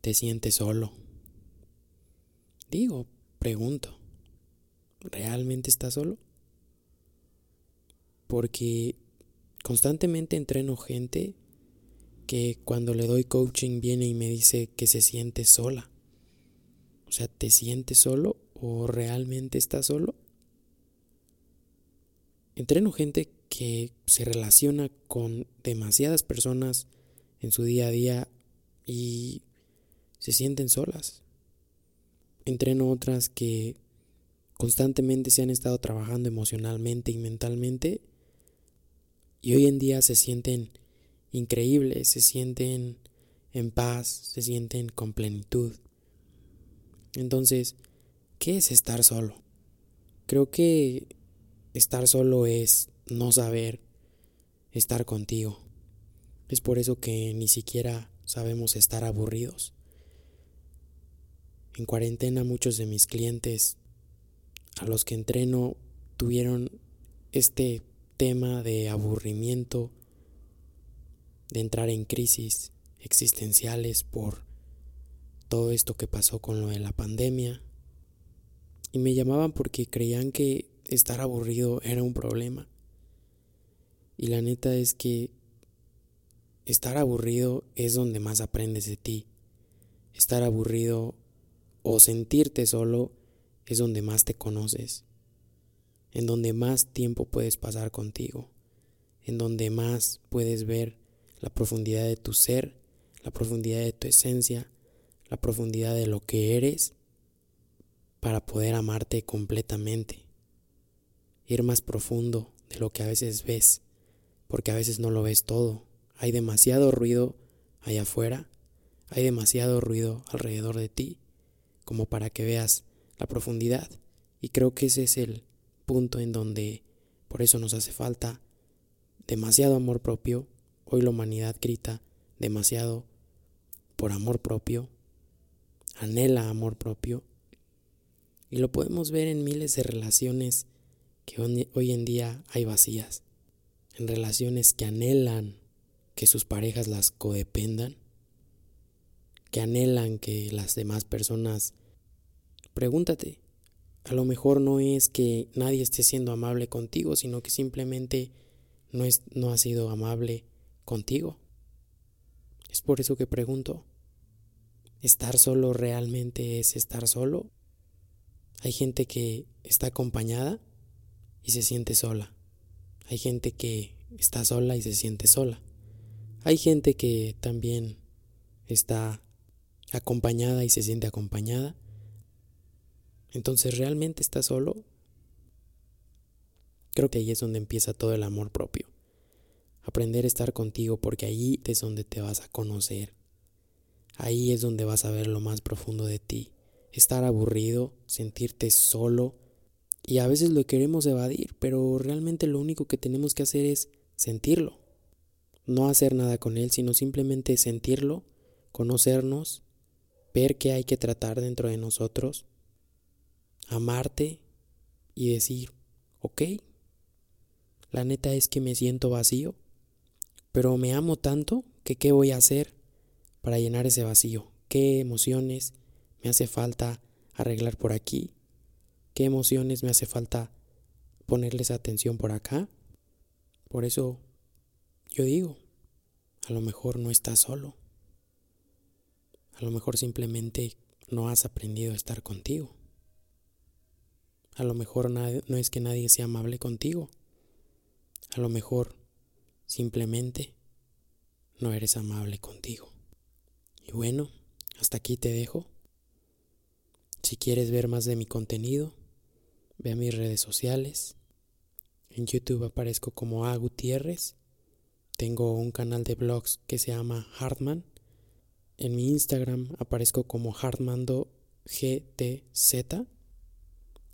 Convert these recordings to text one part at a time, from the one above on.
te sientes solo. Digo, pregunto, ¿realmente estás solo? Porque constantemente entreno gente que cuando le doy coaching viene y me dice que se siente sola. O sea, ¿te sientes solo o realmente estás solo? Entreno gente que se relaciona con demasiadas personas en su día a día y se sienten solas. Entreno otras que constantemente se han estado trabajando emocionalmente y mentalmente y hoy en día se sienten increíbles, se sienten en paz, se sienten con plenitud. Entonces, ¿qué es estar solo? Creo que estar solo es no saber estar contigo. Es por eso que ni siquiera sabemos estar aburridos. En cuarentena muchos de mis clientes a los que entreno tuvieron este tema de aburrimiento, de entrar en crisis existenciales por todo esto que pasó con lo de la pandemia. Y me llamaban porque creían que estar aburrido era un problema. Y la neta es que estar aburrido es donde más aprendes de ti. Estar aburrido o sentirte solo es donde más te conoces en donde más tiempo puedes pasar contigo, en donde más puedes ver la profundidad de tu ser, la profundidad de tu esencia, la profundidad de lo que eres, para poder amarte completamente, ir más profundo de lo que a veces ves, porque a veces no lo ves todo, hay demasiado ruido allá afuera, hay demasiado ruido alrededor de ti, como para que veas la profundidad, y creo que ese es el punto en donde por eso nos hace falta demasiado amor propio. Hoy la humanidad grita demasiado por amor propio, anhela amor propio. Y lo podemos ver en miles de relaciones que hoy en día hay vacías. En relaciones que anhelan que sus parejas las codependan, que anhelan que las demás personas... Pregúntate, a lo mejor no es que nadie esté siendo amable contigo, sino que simplemente no, es, no ha sido amable contigo. Es por eso que pregunto, ¿estar solo realmente es estar solo? Hay gente que está acompañada y se siente sola. Hay gente que está sola y se siente sola. Hay gente que también está acompañada y se siente acompañada. Entonces, ¿realmente estás solo? Creo que ahí es donde empieza todo el amor propio. Aprender a estar contigo porque ahí es donde te vas a conocer. Ahí es donde vas a ver lo más profundo de ti. Estar aburrido, sentirte solo. Y a veces lo queremos evadir, pero realmente lo único que tenemos que hacer es sentirlo. No hacer nada con él, sino simplemente sentirlo, conocernos, ver qué hay que tratar dentro de nosotros amarte y decir, ok, la neta es que me siento vacío, pero me amo tanto que qué voy a hacer para llenar ese vacío, qué emociones me hace falta arreglar por aquí, qué emociones me hace falta ponerles atención por acá. Por eso yo digo, a lo mejor no estás solo, a lo mejor simplemente no has aprendido a estar contigo. A lo mejor no es que nadie sea amable contigo. A lo mejor simplemente no eres amable contigo. Y bueno, hasta aquí te dejo. Si quieres ver más de mi contenido, ve a mis redes sociales. En YouTube aparezco como A Gutiérrez. Tengo un canal de blogs que se llama Hartman. En mi Instagram aparezco como Hartmando GTZ.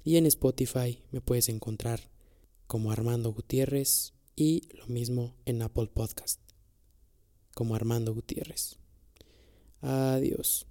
Y en Spotify me puedes encontrar como Armando Gutiérrez y lo mismo en Apple Podcast como Armando Gutiérrez. Adiós.